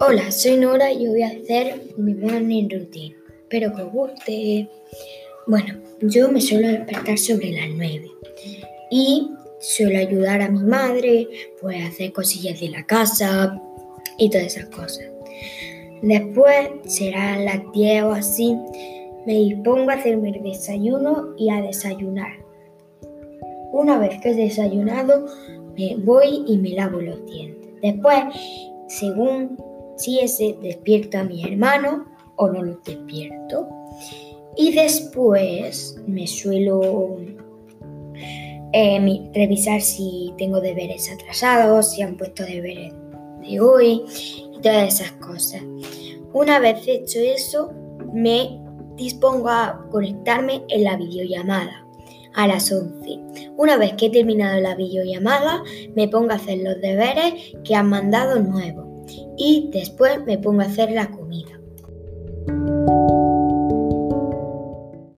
Hola, soy Nora y voy a hacer mi morning routine. Espero que os guste. Bueno, yo me suelo despertar sobre las 9 y suelo ayudar a mi madre, pues hacer cosillas de la casa y todas esas cosas. Después, serán las 10 o así, me dispongo a hacerme el desayuno y a desayunar. Una vez que he desayunado, me voy y me lavo los dientes. Después, según si ese despierta a mi hermano o no lo despierto. Y después me suelo eh, revisar si tengo deberes atrasados, si han puesto deberes de hoy y todas esas cosas. Una vez hecho eso, me dispongo a conectarme en la videollamada a las 11. Una vez que he terminado la videollamada, me pongo a hacer los deberes que han mandado nuevos y después me pongo a hacer la comida.